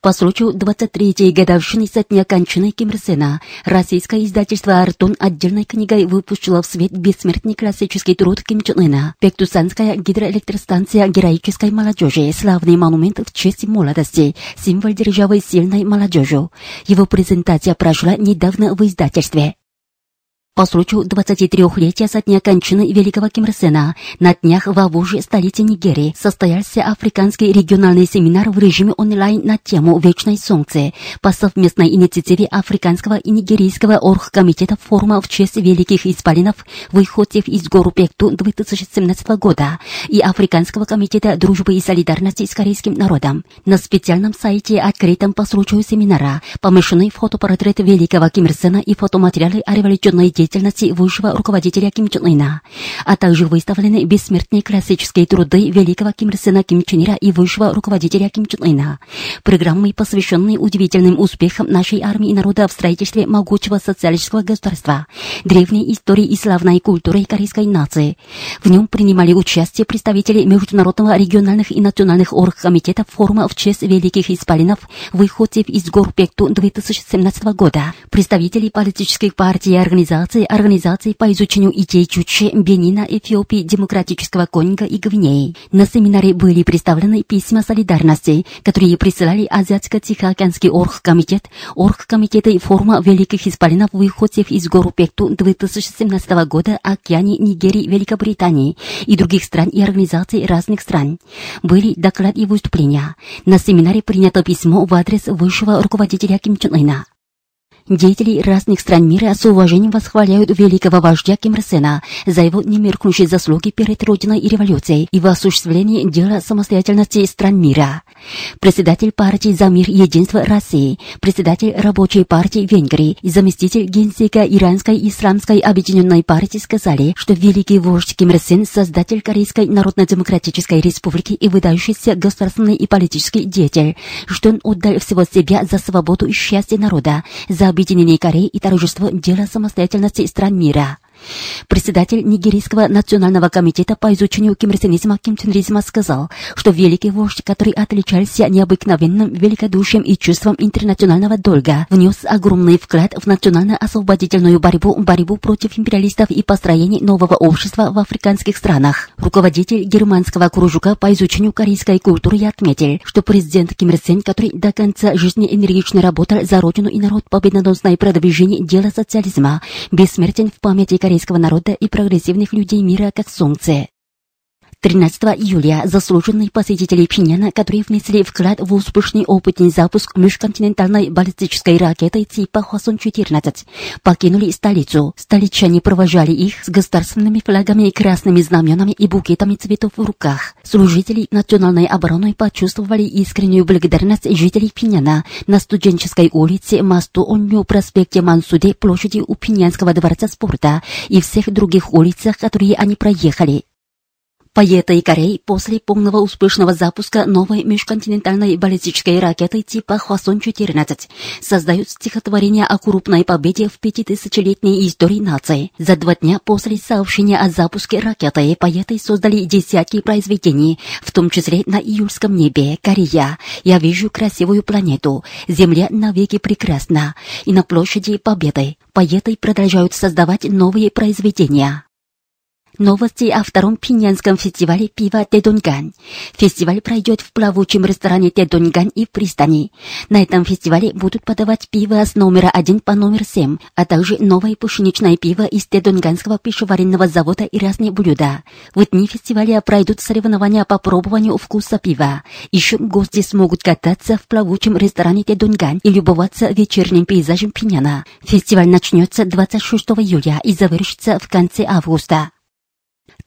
По случаю 23-й годовщины со дня кончины Ким Ир Сена, российское издательство «Артон» отдельной книгой выпустило в свет бессмертный классический труд Ким Чен Ына «Пектусанская гидроэлектростанция героической молодежи. Славный монумент в честь молодости. Символ державы сильной молодежью». Его презентация прошла недавно в издательстве. По случаю 23-летия со дня кончины великого Ким Ир Сена на днях в Абуже, столице Нигерии, состоялся африканский региональный семинар в режиме онлайн на тему «Вечное солнце» по совместной инициативе Африканского и Нигерийского оргкомитета форума в честь великих исполинов выходцев из гору Пекту 2017 года и Африканского комитета дружбы и солидарности с корейским народом. На специальном сайте, открытом по случаю семинара, помещены фотопортрет великого Ким Ир Сена и фотоматериалы о революционной деятельности деятельности высшего руководителя Ким Чен Ына, а также выставлены бессмертные классические труды великого Ким Ир Ким Чен Ира и высшего руководителя Ким Чен Ына. Программы, посвященные удивительным успехам нашей армии и народа в строительстве могучего социалистического государства, древней истории и славной культуры корейской нации. В нем принимали участие представители международного региональных и национальных оргкомитетов форума в честь великих исполинов выходцев из гор Пекту 2017 года, представители политических партий и организаций Ассоциации организаций по изучению идей Чуче, Бенина, Эфиопии, Демократического Конго и Гвинеи. На семинаре были представлены письма солидарности, которые присылали Азиатско-Тихоокеанский оргкомитет, оргкомитеты форума великих исполинов выходцев из гору Пекту 2017 года Океане, Нигерии, Великобритании и других стран и организаций разных стран. Были доклад и выступления. На семинаре принято письмо в адрес высшего руководителя Ким Чен Ына. Деятели разных стран мира с уважением восхваляют великого вождя Ким Ир Сена за его немеркнущие заслуги перед Родиной и революцией и в осуществлении дела самостоятельности стран мира. Председатель партии «За мир единство России», председатель рабочей партии Венгрии и заместитель генсека Иранской исламской объединенной партии сказали, что великий вождь Ким Ир Сен – создатель Корейской Народно-Демократической Республики и выдающийся государственный и политический деятель, что он отдал всего себя за свободу и счастье народа, за объединение Кореи и торжество дела самостоятельности стран мира. Председатель Нигерийского национального комитета по изучению кимрсенизма Ким Ченризма сказал, что великий вождь, который отличался необыкновенным великодушием и чувством интернационального долга, внес огромный вклад в национально-освободительную борьбу, борьбу против империалистов и построение нового общества в африканских странах. Руководитель германского кружка по изучению корейской культуры отметил, что президент Ким Ир Сен, который до конца жизни энергично работал за родину и народ победоносное продвижение дела социализма, бессмертен в памяти корейского народа и прогрессивных людей мира как солнце. 13 июля заслуженные посетители Пхеньяна, которые внесли вклад в успешный опытный запуск межконтинентальной баллистической ракеты типа Хвасон-14, покинули столицу. Столичане провожали их с государственными флагами, красными знаменами и букетами цветов в руках. Служители национальной обороны почувствовали искреннюю благодарность жителей Пхеньяна на студенческой улице, мосту Онью, проспекте Мансуде, площади у Пхеньянского дворца спорта и всех других улицах, которые они проехали. Поэты и Корей после полного успешного запуска новой межконтинентальной баллистической ракеты типа Хвасон-14 создают стихотворение о крупной победе в пятитысячелетней истории нации. За два дня после сообщения о запуске ракеты поэты создали десятки произведений, в том числе на июльском небе Корея. Я вижу красивую планету. Земля навеки прекрасна. И на площади Победы поэты продолжают создавать новые произведения. Новости о втором пиньянском фестивале пива Тедонган. Фестиваль пройдет в плавучем ресторане Тедонган и в пристани. На этом фестивале будут подавать пиво с номера один по номер семь, а также новое пшеничное пиво из Тедонганского пищеваренного завода и разные блюда. В дни фестиваля пройдут соревнования по пробованию вкуса пива. Еще гости смогут кататься в плавучем ресторане Тедонган и любоваться вечерним пейзажем Пиняна. Фестиваль начнется 26 июля и завершится в конце августа.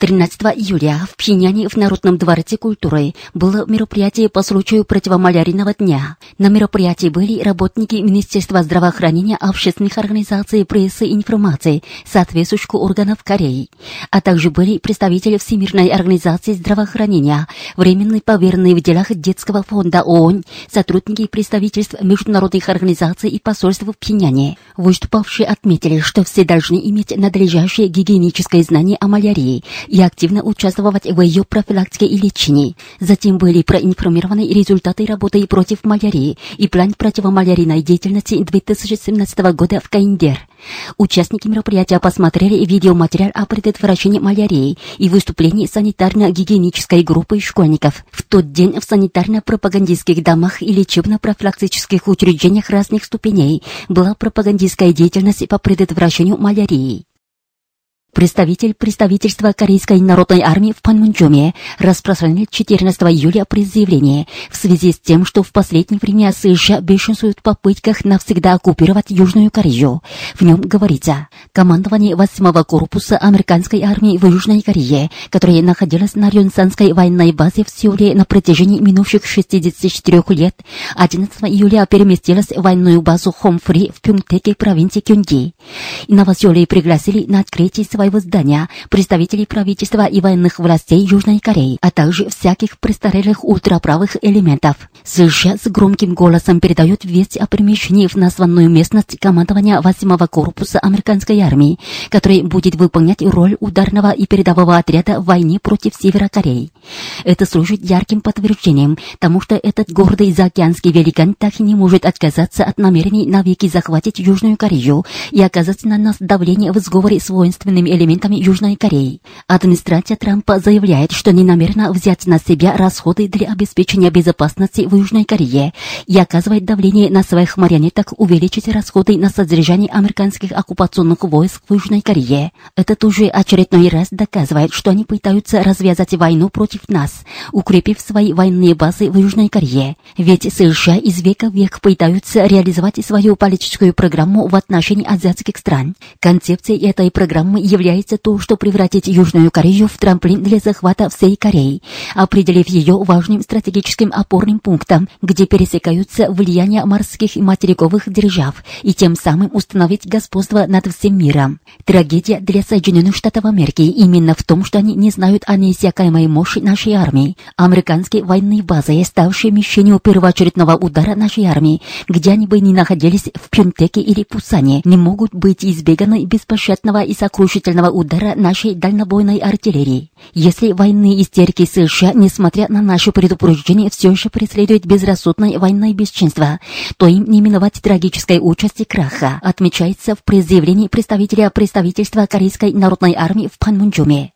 13 июля в Пхеньяне в Народном дворце культуры было мероприятие по случаю противомалярийного дня. На мероприятии были работники Министерства здравоохранения, общественных организаций, прессы и информации, соответствующих органов Кореи, а также были представители Всемирной организации здравоохранения, временный поверенный в делах детского фонда ООН, сотрудники представительств международных организаций и посольств в Пхеньяне. Выступавшие отметили, что все должны иметь надлежащее гигиеническое знание о малярии и активно участвовать в ее профилактике и лечении. Затем были проинформированы результаты работы против малярии и план противомалярийной деятельности 2017 года в Каиндер. Участники мероприятия посмотрели видеоматериал о предотвращении малярии и выступлении санитарно-гигиенической группы школьников. В тот день в санитарно-пропагандистских домах и лечебно-профилактических учреждениях разных ступеней была пропагандистская деятельность по предотвращению малярии. Представитель представительства Корейской народной армии в Панмунджоме распространил 14 июля пресс-заявление в связи с тем, что в последнее время США бешенствуют в попытках навсегда оккупировать Южную Корею. В нем говорится, командование 8-го корпуса американской армии в Южной Корее, которое находилось на Рюнсанской военной базе в Сеуле на протяжении минувших 64 лет, 11 июля переместилось в военную базу Хомфри в Пюнгтеке провинции Кюнги. Новосёле пригласили на открытие своего здания представителей правительства и военных властей Южной Кореи, а также всяких престарелых ультраправых элементов. США с громким голосом передают весть о перемещении в названную местность командования 8-го корпуса американской армии, который будет выполнять роль ударного и передового отряда в войне против Севера Кореи. Это служит ярким подтверждением тому, что этот гордый заокеанский великан так и не может отказаться от намерений навеки захватить Южную Корею и оказать на нас давление в сговоре с воинственными элементами Южной Кореи. Администрация Трампа заявляет, что не намерена взять на себя расходы для обеспечения безопасности в Южной Корее и оказывает давление на своих марионеток увеличить расходы на содержание американских оккупационных войск в Южной Корее. Это тоже очередной раз доказывает, что они пытаются развязать войну против нас, укрепив свои военные базы в Южной Корее. Ведь США из века в век пытаются реализовать свою политическую программу в отношении азиатских стран. Концепцией этой программы является является то, что превратить Южную Корею в трамплин для захвата всей Кореи, определив ее важным стратегическим опорным пунктом, где пересекаются влияния морских и материковых держав, и тем самым установить господство над всем миром. Трагедия для Соединенных Штатов Америки именно в том, что они не знают о неиссякаемой мощи нашей армии. Американские военные базы, ставшие мишенью первоочередного удара нашей армии, где они бы ни находились в Пюнтеке или Пусане, не могут быть избеганы беспощадного и сокрушительного смертельного удара нашей дальнобойной артиллерии. Если военные истерики США, несмотря на наше предупреждение, все еще преследуют безрассудное военное бесчинство, то им не миновать трагической участи краха, отмечается в пресс-заявлении представителя представительства Корейской народной армии в Панмунджуме.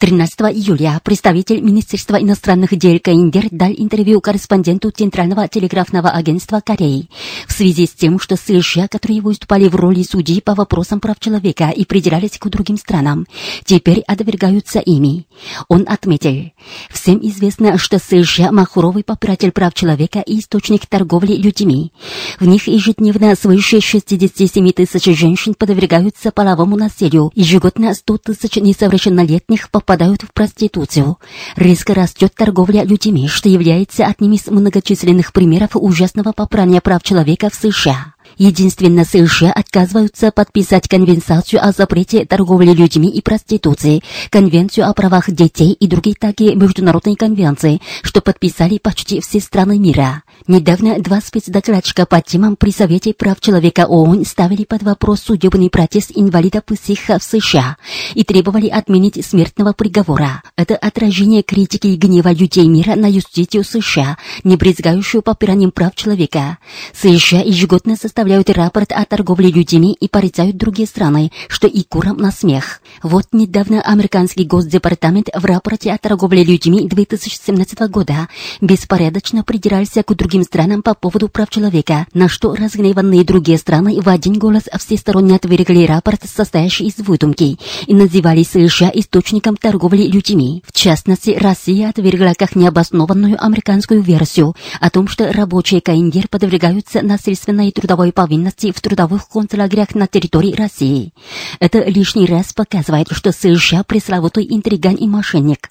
13 июля представитель Министерства иностранных дел Каиндер дал интервью корреспонденту Центрального телеграфного агентства Кореи в связи с тем, что США, которые выступали в роли судей по вопросам прав человека и придирались к другим странам, теперь отвергаются ими. Он отметил, всем известно, что США – махровый попиратель прав человека и источник торговли людьми. В них ежедневно свыше 67 тысяч женщин подвергаются половому насилию, ежегодно 100 тысяч несовершеннолетних по впадают в проституцию. Резко растет торговля людьми, что является одним из многочисленных примеров ужасного попрания прав человека в США. Единственно США отказываются подписать Конвенцию о запрете торговли людьми и проституции, Конвенцию о правах детей и другие такие международные конвенции, что подписали почти все страны мира. Недавно два спецдокладчика по темам при Совете прав человека ООН ставили под вопрос судебный протест инвалидов психа в США и требовали отменить смертного приговора. Это отражение критики и гнева людей мира на юстицию США, не брезгающую попиранием прав человека. США ежегодно составляют рапорт о торговле людьми и порицают другие страны, что и курам на смех. Вот недавно американский госдепартамент в рапорте о торговле людьми 2017 года беспорядочно придирался к другим странам по поводу прав человека, на что разгневанные другие страны в один голос всесторонне отвергли рапорт, состоящий из выдумки, и называли США источником торговли людьми. В частности, Россия отвергла как необоснованную американскую версию о том, что рабочие Каиндер подвергаются насильственной трудовой повинности в трудовых концлагерях на территории России. Это лишний раз показывает, что США пресловутый интриган и мошенник.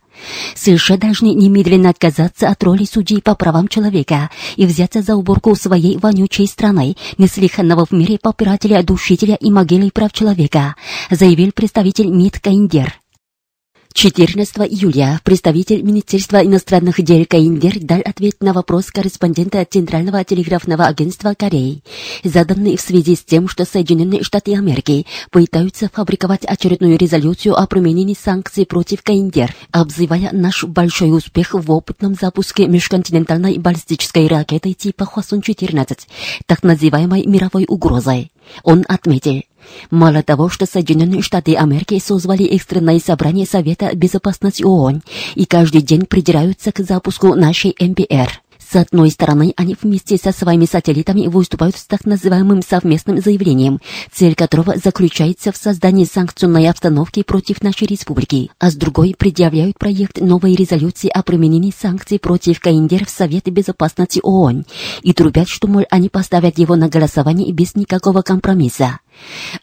США должны немедленно отказаться от роли судей по правам человека и взяться за уборку своей вонючей страны, неслыханного в мире попирателя, душителя и могилы прав человека, заявил представитель МИД Каиндер. 14 июля представитель Министерства иностранных дел Каиндер дал ответ на вопрос корреспондента Центрального телеграфного агентства Кореи, заданный в связи с тем, что Соединенные Штаты Америки пытаются фабриковать очередную резолюцию о применении санкций против Каиндер, обзывая наш большой успех в опытном запуске межконтинентальной баллистической ракеты типа Хвасон-14, так называемой мировой угрозой. Он отметил, Мало того, что Соединенные Штаты Америки созвали экстренное собрание Совета Безопасности ООН и каждый день придираются к запуску нашей МПР. С одной стороны, они вместе со своими сателлитами выступают с так называемым совместным заявлением, цель которого заключается в создании санкционной обстановки против нашей республики, а с другой предъявляют проект новой резолюции о применении санкций против Каиндер в Совете Безопасности ООН и трубят, что, мол, они поставят его на голосование без никакого компромисса.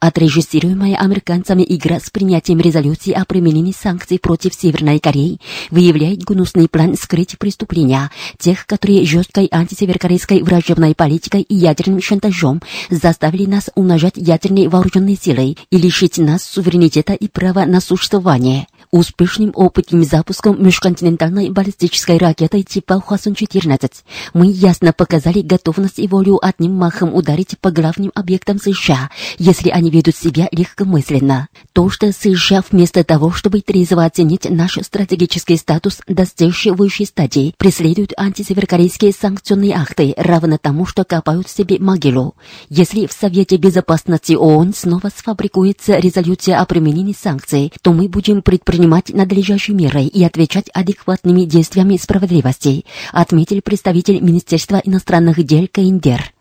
Отрежиссируемая американцами игра с принятием резолюции о применении санкций против Северной Кореи выявляет гнусный план скрыть преступления тех, которые жесткой антисеверокорейской враждебной политикой и ядерным шантажом заставили нас умножать ядерные вооруженные силы и лишить нас суверенитета и права на существование. Успешным опытным запуском межконтинентальной баллистической ракеты типа Хвасон-14 мы ясно показали готовность и волю одним махом ударить по главным объектам США, если они ведут себя легкомысленно. То, что США вместо того, чтобы трезво оценить наш стратегический статус, достигший высшей стадии, преследуют антисеверокорейские санкционные акты, равно тому, что копают себе могилу. Если в Совете Безопасности ООН снова сфабрикуется резолюция о применении санкций, то мы будем предпринимать принимать надлежащие меры и отвечать адекватными действиями справедливости, отметил представитель Министерства иностранных дел Каиндер.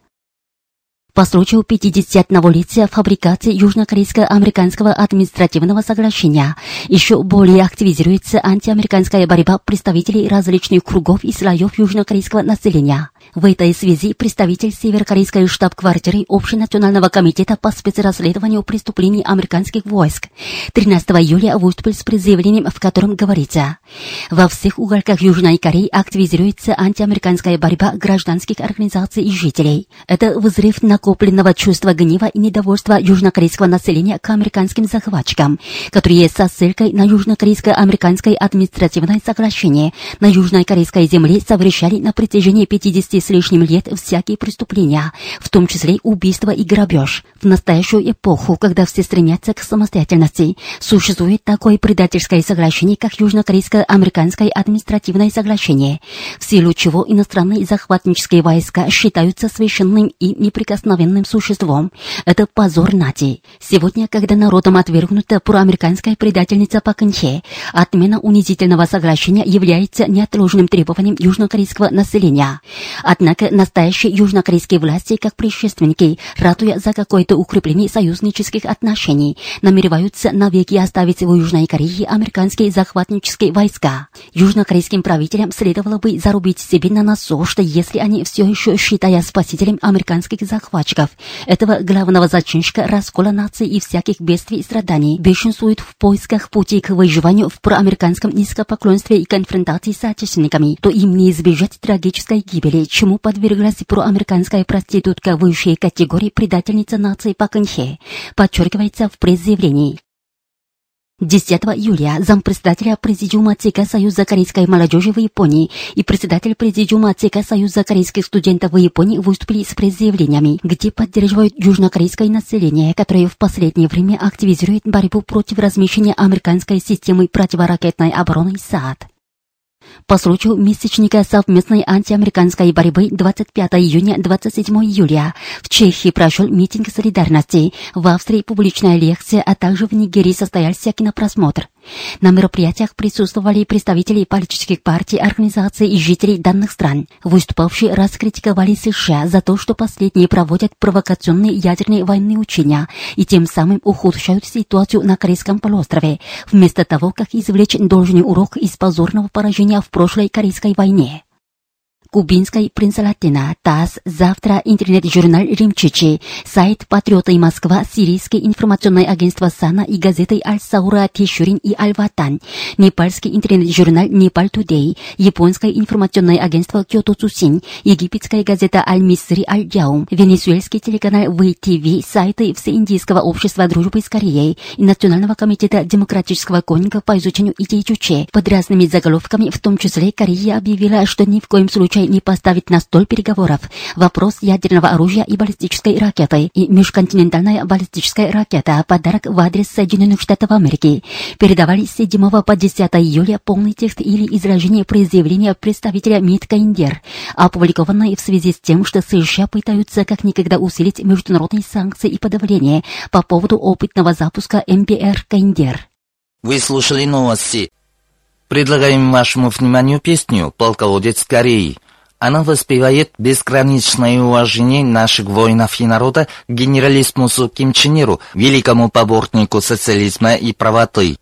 По случаю 50-летия фабрикации Южнокорейско-американского административного соглашения еще более активизируется антиамериканская борьба представителей различных кругов и слоев южнокорейского населения. В этой связи представитель северокорейской штаб-квартиры Общенационального комитета по спецрасследованию преступлений американских войск 13 июля выступил с заявлением, в котором говорится, во всех уголках Южной Кореи активизируется антиамериканская борьба гражданских организаций и жителей. Это взрыв накопленного чувства гнева и недовольства южнокорейского населения к американским захватчикам, которые со ссылкой на южнокорейско-американское административное соглашение на южной корейской земле совершали на протяжении 50 с лишним лет всякие преступления, в том числе убийство и грабеж. В настоящую эпоху, когда все стремятся к самостоятельности, существует такое предательское соглашение, как Южнокорейско-Американское административное соглашение, в силу чего иностранные захватнические войска считаются священным и неприкосновенным существом. Это позор нации. Сегодня, когда народом отвергнута проамериканская предательница Паканче, отмена унизительного соглашения является неотложным требованием южнокорейского населения. Однако настоящие южнокорейские власти, как предшественники, ратуя за какое-то укрепление союзнических отношений, намереваются навеки оставить в Южной Корее американские захватнические войска. Южнокорейским правителям следовало бы зарубить себе на носу, что если они все еще считая спасителем американских захватчиков, этого главного зачинщика раскола нации и всяких бедствий и страданий, бешенствуют в поисках пути к выживанию в проамериканском низкопоклонстве и конфронтации с отечественниками, то им не избежать трагической гибели, чему подверглась проамериканская проститутка высшей категории предательница нации Паканхе, подчеркивается в пресс-заявлении. 10 июля зампредседателя Президиума ЦК Союза корейской молодежи в Японии и председатель Президиума ЦК Союза корейских студентов в Японии выступили с пресс-заявлениями, где поддерживают южнокорейское население, которое в последнее время активизирует борьбу против размещения американской системы противоракетной обороны САД. По случаю месячника совместной антиамериканской борьбы 25 июня 27 июля в Чехии прошел митинг солидарности, в Австрии публичная лекция, а также в Нигерии состоялся кинопросмотр. На мероприятиях присутствовали представители политических партий, организаций и жителей данных стран. Выступавшие раскритиковали США за то, что последние проводят провокационные ядерные военные учения и тем самым ухудшают ситуацию на Корейском полуострове, вместо того, как извлечь должный урок из позорного поражения в прошлой Корейской войне. Кубинской Принцелатина, ТАСС, завтра интернет-журнал Римчичи, сайт Патриоты Москва, Сирийское информационное агентство САНА и газеты Аль-Саура, Тишурин и Аль-Ватан, непальский интернет-журнал Непал Тудей, японское информационное агентство Кyoto Цусинь, египетская газета Аль-Мисри Аль-Дяум, венесуэльский телеканал ВТВ, сайты Всеиндийского общества дружбы с Кореей и Национального комитета демократического конника по изучению идей Чуче под разными заголовками, в том числе Корея объявила, что ни в коем случае не поставит на стол переговоров вопрос ядерного оружия и баллистической ракеты и межконтинентальная баллистическая ракета подарок в адрес Соединенных Штатов Америки. Передавали с 7 по 10 июля полный текст или изражение произъявления представителя МИД Каиндер, опубликованное в связи с тем, что США пытаются как никогда усилить международные санкции и подавление по поводу опытного запуска МБР Каиндер. Вы слушали новости. Предлагаем вашему вниманию песню «Полководец Кореи». Она воспевает безграничное уважение наших воинов и народа к генералиссимусу Ким Чен Иру, великому поборнику социализма и правоты.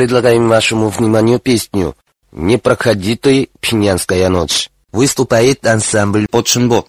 Предлагаем вашему вниманию песню «Не проходи ты, ночь». Выступает ансамбль «Подшинбо».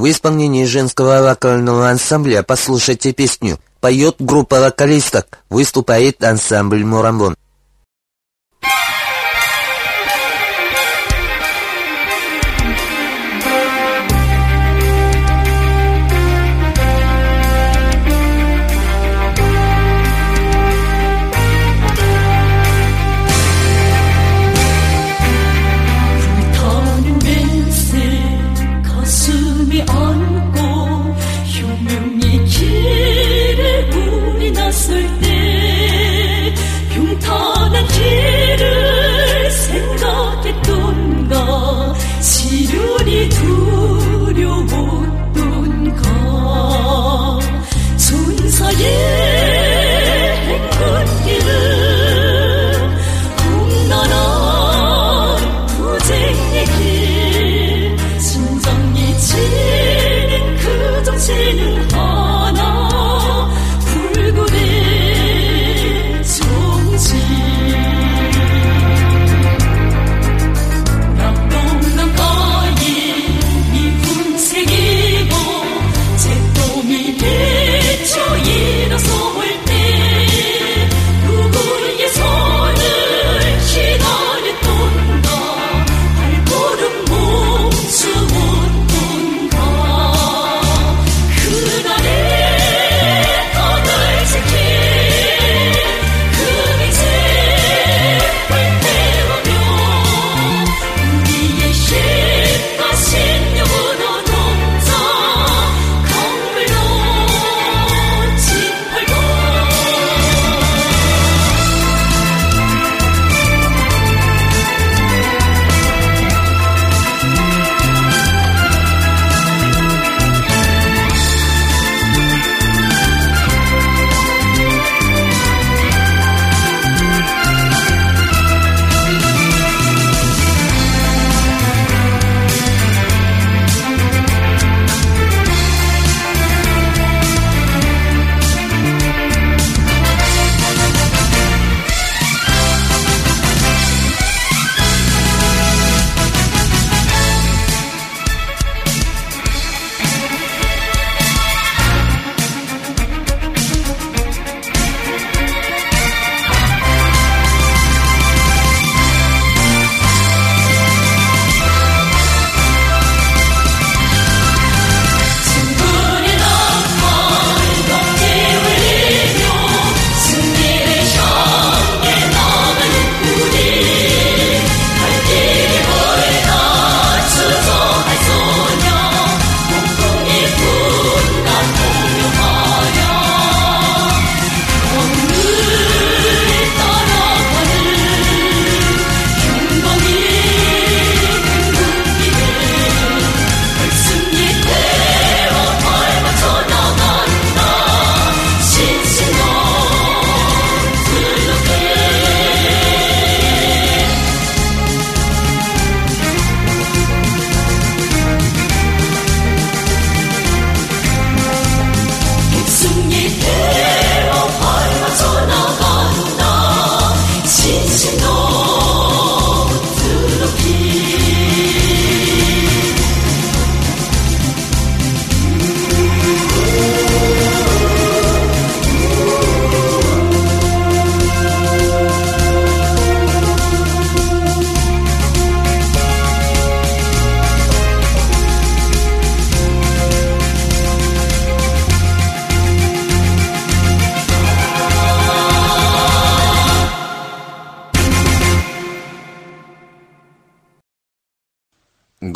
В исполнении женского вокального ансамбля «Послушайте песню» поет группа вокалисток, выступает ансамбль «Мурамбон».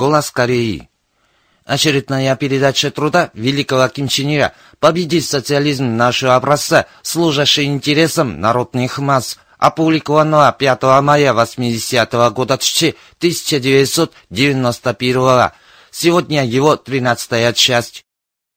«Голос Кореи». Очередная передача труда великого Ким Чен Ира «Победить социализм нашего образца, служащий интересам народных масс», опубликованного 5 мая 80 -го года 1991 Сегодня его 13 часть.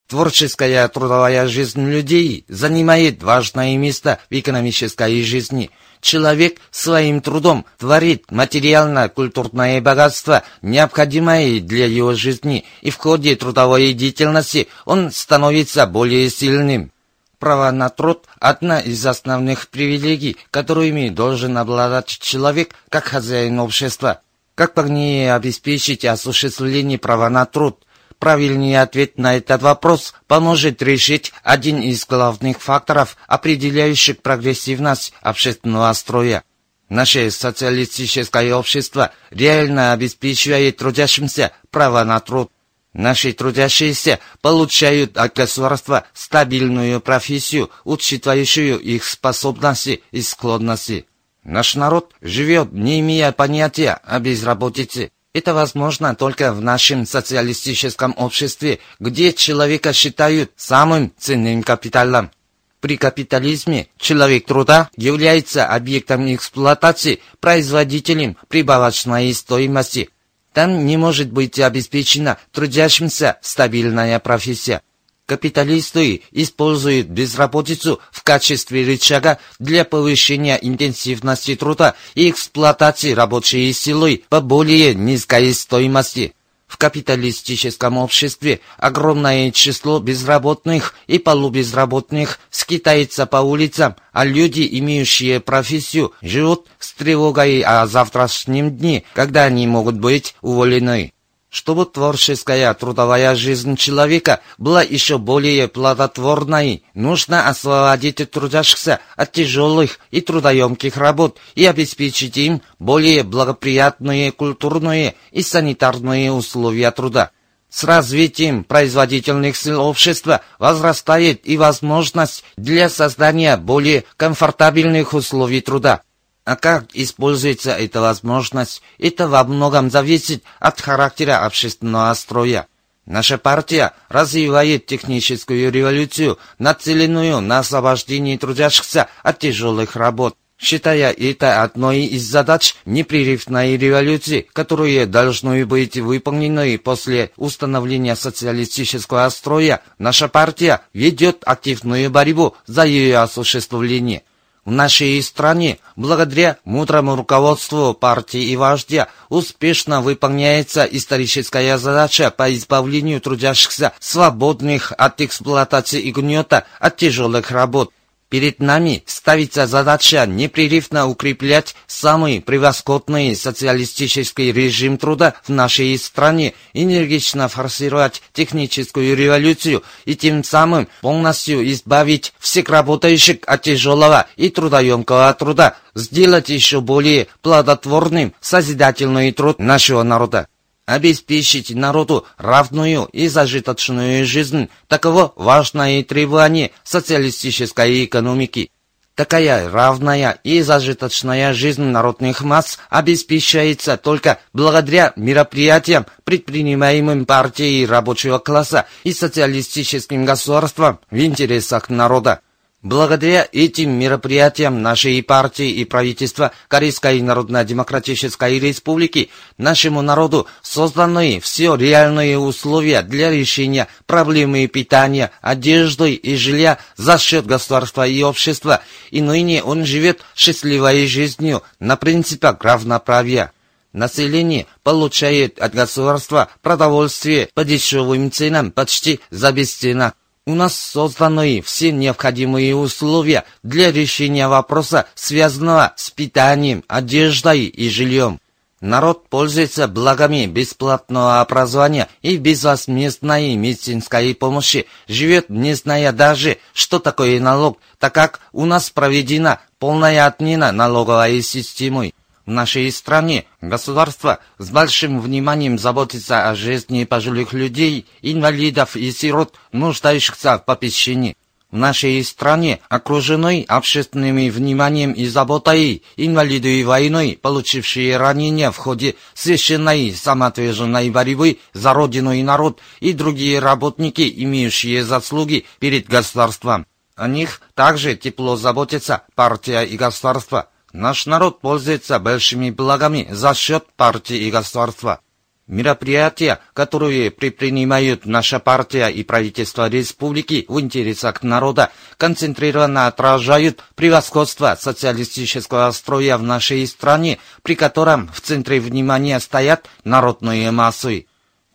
Творческая трудовая жизнь людей занимает важное место в экономической жизни – Человек своим трудом творит материально-культурное богатство, необходимое для его жизни, и в ходе трудовой деятельности он становится более сильным. Право на труд – одна из основных привилегий, которыми должен обладать человек как хозяин общества. Как по мне обеспечить осуществление права на труд? Правильный ответ на этот вопрос поможет решить один из главных факторов, определяющих прогрессивность общественного строя. Наше социалистическое общество реально обеспечивает трудящимся право на труд. Наши трудящиеся получают от государства стабильную профессию, учитывающую их способности и склонности. Наш народ живет, не имея понятия о безработице. Это возможно только в нашем социалистическом обществе, где человека считают самым ценным капиталом. При капитализме человек труда является объектом эксплуатации, производителем прибавочной стоимости. Там не может быть обеспечена трудящимся стабильная профессия. Капиталисты используют безработицу в качестве рычага для повышения интенсивности труда и эксплуатации рабочей силы по более низкой стоимости. В капиталистическом обществе огромное число безработных и полубезработных скитается по улицам, а люди, имеющие профессию, живут с тревогой о завтрашнем дне, когда они могут быть уволены. Чтобы творческая трудовая жизнь человека была еще более плодотворной, нужно освободить трудящихся от тяжелых и трудоемких работ и обеспечить им более благоприятные культурные и санитарные условия труда. С развитием производительных сил общества возрастает и возможность для создания более комфортабельных условий труда. А как используется эта возможность, это во многом зависит от характера общественного строя. Наша партия развивает техническую революцию, нацеленную на освобождение трудящихся от тяжелых работ, считая это одной из задач непрерывной революции, которые должны быть выполнены после установления социалистического строя. Наша партия ведет активную борьбу за ее осуществление. В нашей стране, благодаря мудрому руководству партии и вождя, успешно выполняется историческая задача по избавлению трудящихся, свободных от эксплуатации и гнета, от тяжелых работ, Перед нами ставится задача непрерывно укреплять самый превосходный социалистический режим труда в нашей стране, энергично форсировать техническую революцию и тем самым полностью избавить всех работающих от тяжелого и трудоемкого труда, сделать еще более плодотворным созидательный труд нашего народа обеспечить народу равную и зажиточную жизнь. Таково важное требование социалистической экономики. Такая равная и зажиточная жизнь народных масс обеспечивается только благодаря мероприятиям, предпринимаемым партией рабочего класса и социалистическим государством в интересах народа. Благодаря этим мероприятиям нашей партии и правительства Корейской Народно-Демократической Республики нашему народу созданы все реальные условия для решения проблемы питания, одежды и жилья за счет государства и общества, и ныне он живет счастливой жизнью на принципах равноправия. Население получает от государства продовольствие по дешевым ценам почти за бесценок. У нас созданы все необходимые условия для решения вопроса, связанного с питанием, одеждой и жильем. Народ пользуется благами бесплатного образования и безвозмездной медицинской помощи, живет не зная даже, что такое налог, так как у нас проведена полная отмена налоговой системы. В нашей стране государство с большим вниманием заботится о жизни пожилых людей, инвалидов и сирот, нуждающихся в попечении. В нашей стране окружены общественным вниманием и заботой инвалиды войны, получившие ранения в ходе священной самоотверженной борьбы за родину и народ, и другие работники, имеющие заслуги перед государством. О них также тепло заботится партия и государство. Наш народ пользуется большими благами за счет партии и государства. Мероприятия, которые предпринимают наша партия и правительство республики в интересах народа, концентрированно отражают превосходство социалистического строя в нашей стране, при котором в центре внимания стоят народные массы.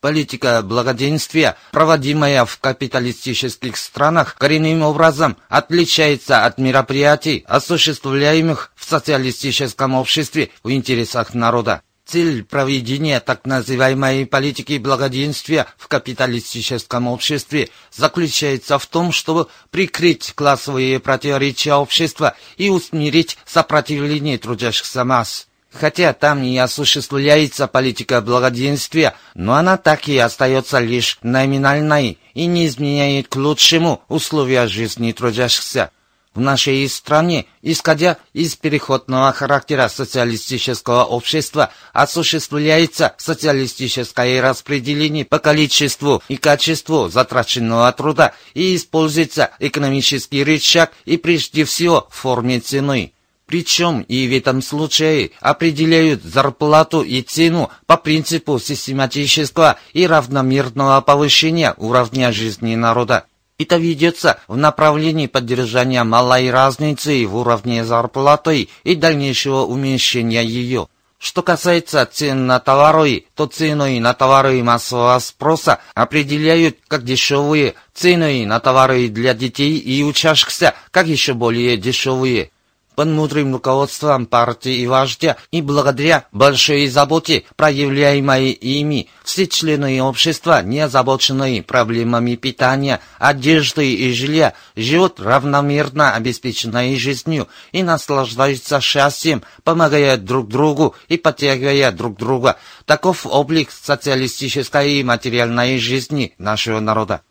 Политика благоденствия, проводимая в капиталистических странах, коренным образом отличается от мероприятий, осуществляемых в социалистическом обществе в интересах народа. Цель проведения так называемой политики благоденствия в капиталистическом обществе заключается в том, чтобы прикрыть классовые противоречия общества и усмирить сопротивление трудящихся масс. Хотя там и осуществляется политика благоденствия, но она так и остается лишь номинальной и не изменяет к лучшему условия жизни трудящихся. В нашей стране, исходя из переходного характера социалистического общества, осуществляется социалистическое распределение по количеству и качеству затраченного труда и используется экономический рычаг и прежде всего в форме цены. Причем и в этом случае определяют зарплату и цену по принципу систематического и равномерного повышения уровня жизни народа. Это ведется в направлении поддержания малой разницы в уровне зарплаты и дальнейшего уменьшения ее. Что касается цен на товары, то цены на товары массового спроса определяют как дешевые, цены на товары для детей и учащихся как еще более дешевые под мудрым руководством партии и вождя и благодаря большой заботе, проявляемой ими, все члены общества, не озабоченные проблемами питания, одежды и жилья, живут равномерно обеспеченной жизнью и наслаждаются счастьем, помогая друг другу и подтягивая друг друга. Таков облик социалистической и материальной жизни нашего народа.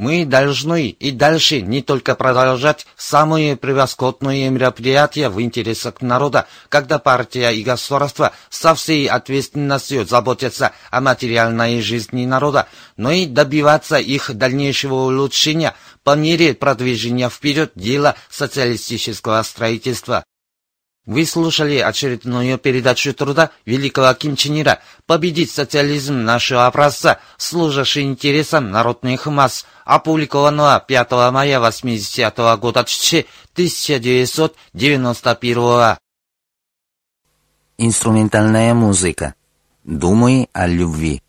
Мы должны и дальше не только продолжать самые превосходные мероприятия в интересах народа, когда партия и государство со всей ответственностью заботятся о материальной жизни народа, но и добиваться их дальнейшего улучшения по мере продвижения вперед дела социалистического строительства. Вы слушали очередную передачу труда великого Ким Чен Ира «Победить социализм нашего образца, служащий интересам народных масс», опубликованного 5 мая 80 -го года 1991 Инструментальная музыка. Думай о любви.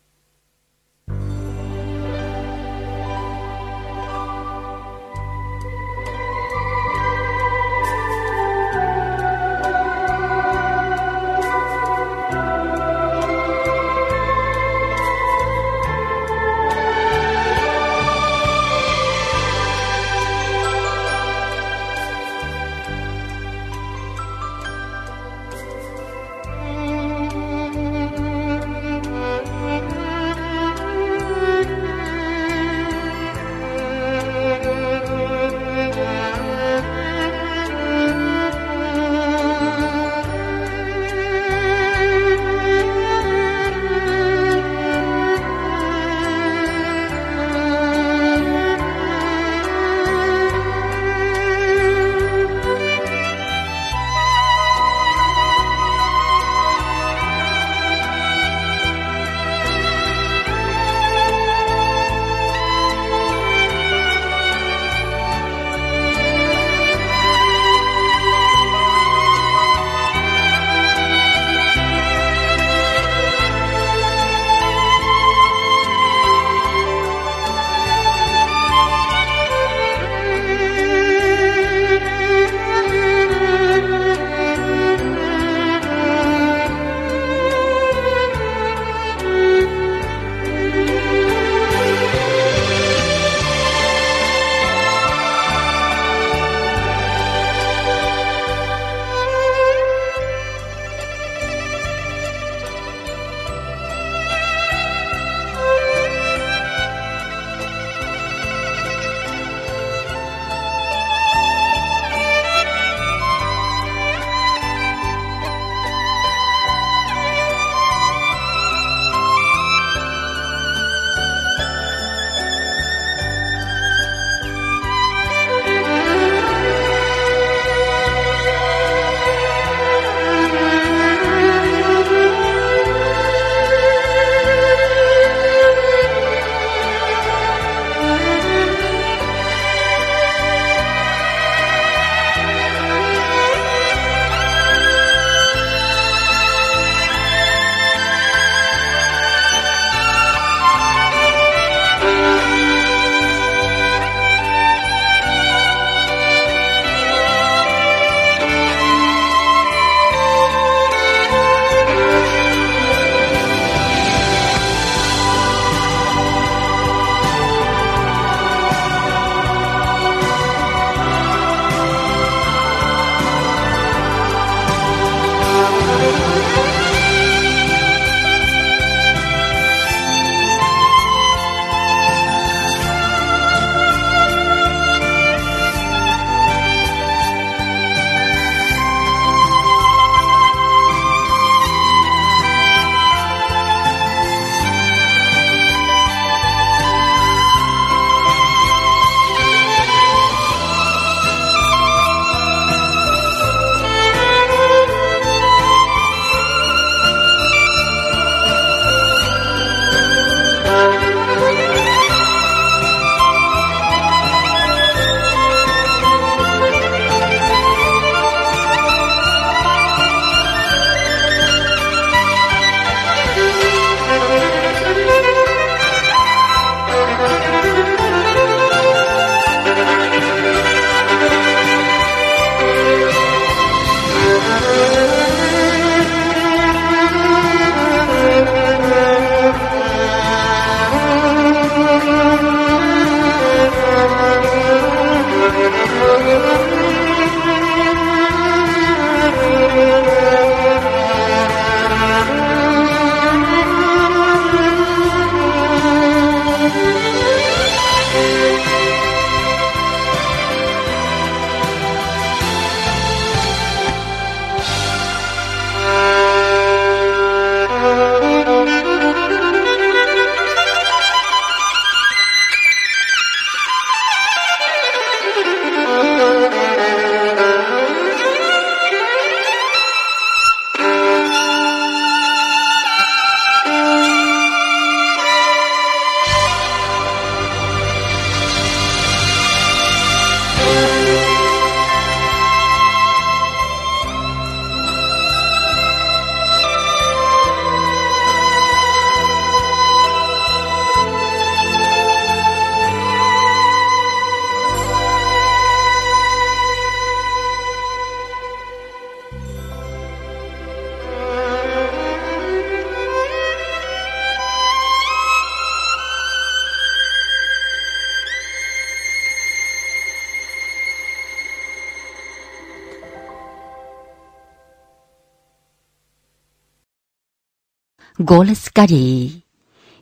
Голос Кореи.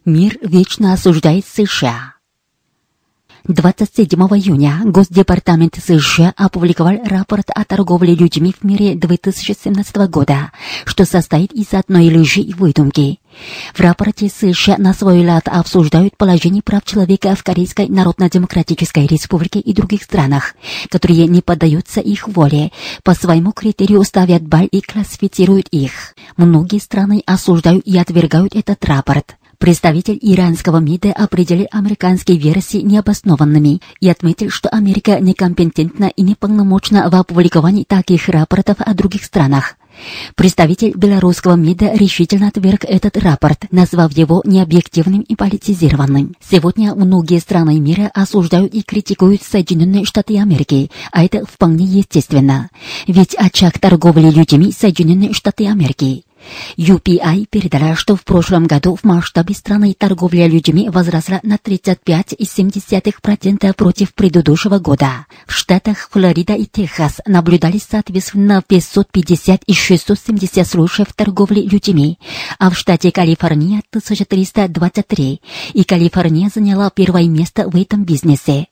Мир вечно осуждает США. 27 июня Госдепартамент США опубликовал рапорт о торговле людьми в мире 2017 года, что состоит из одной лжи и выдумки. В рапорте США на свой лад обсуждают положение прав человека в Корейской Народно-Демократической Республике и других странах, которые не поддаются их воле, по своему критерию ставят балл и классифицируют их. Многие страны осуждают и отвергают этот рапорт. Представитель иранского МИДа определил американские версии необоснованными и отметил, что Америка некомпетентна и неполномочна в опубликовании таких рапортов о других странах. Представитель белорусского МИДа решительно отверг этот рапорт, назвав его необъективным и политизированным. Сегодня многие страны мира осуждают и критикуют Соединенные Штаты Америки, а это вполне естественно. Ведь очаг торговли людьми Соединенные Штаты Америки. UPI передала, что в прошлом году в масштабе страны торговля людьми возросла на 35,7% против предыдущего года. В штатах Флорида и Техас наблюдались соответственно 550 и 670 случаев торговли людьми, а в штате Калифорния 1323, и Калифорния заняла первое место в этом бизнесе.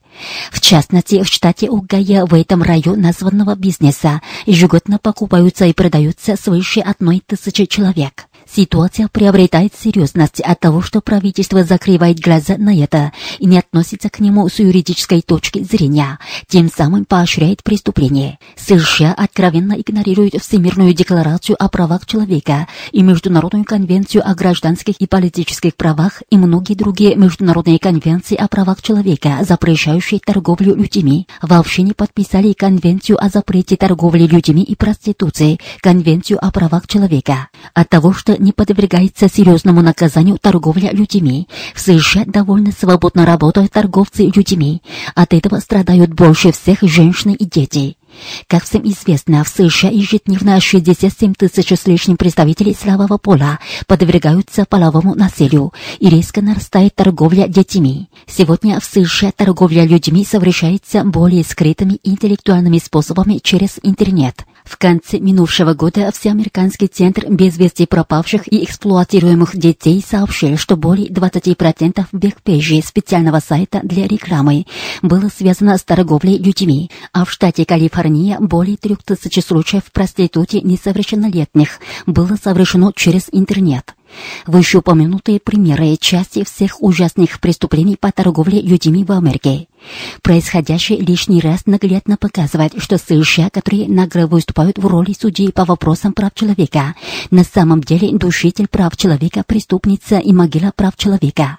В частности, в штате Угая в этом районе названного бизнеса ежегодно покупаются и продаются свыше одной тысячи человек. Ситуация приобретает серьезность от того, что правительство закрывает глаза на это и не относится к нему с юридической точки зрения, тем самым поощряет преступление. США откровенно игнорируют Всемирную декларацию о правах человека и Международную конвенцию о гражданских и политических правах и многие другие международные конвенции о правах человека, запрещающие торговлю людьми. Вообще не подписали конвенцию о запрете торговли людьми и проституции, конвенцию о правах человека. От того, что не подвергается серьезному наказанию торговля людьми. В США довольно свободно работают торговцы людьми. От этого страдают больше всех женщины и дети. Как всем известно, в США ежедневно 67 тысяч с лишним представителей слабого пола подвергаются половому насилию и резко нарастает торговля детьми. Сегодня в США торговля людьми совершается более скрытыми интеллектуальными способами через интернет. В конце минувшего года Всеамериканский центр без вести пропавших и эксплуатируемых детей сообщил, что более 20% бэкпейджей специального сайта для рекламы было связано с торговлей людьми, а в штате Калифорния более 3000 случаев проституции несовершеннолетних было совершено через интернет. Вышеупомянутые примеры части всех ужасных преступлений по торговле людьми в Америке. Происходящее лишний раз наглядно показывает, что США, которые нагло выступают в роли судей по вопросам прав человека, на самом деле душитель прав человека, преступница и могила прав человека.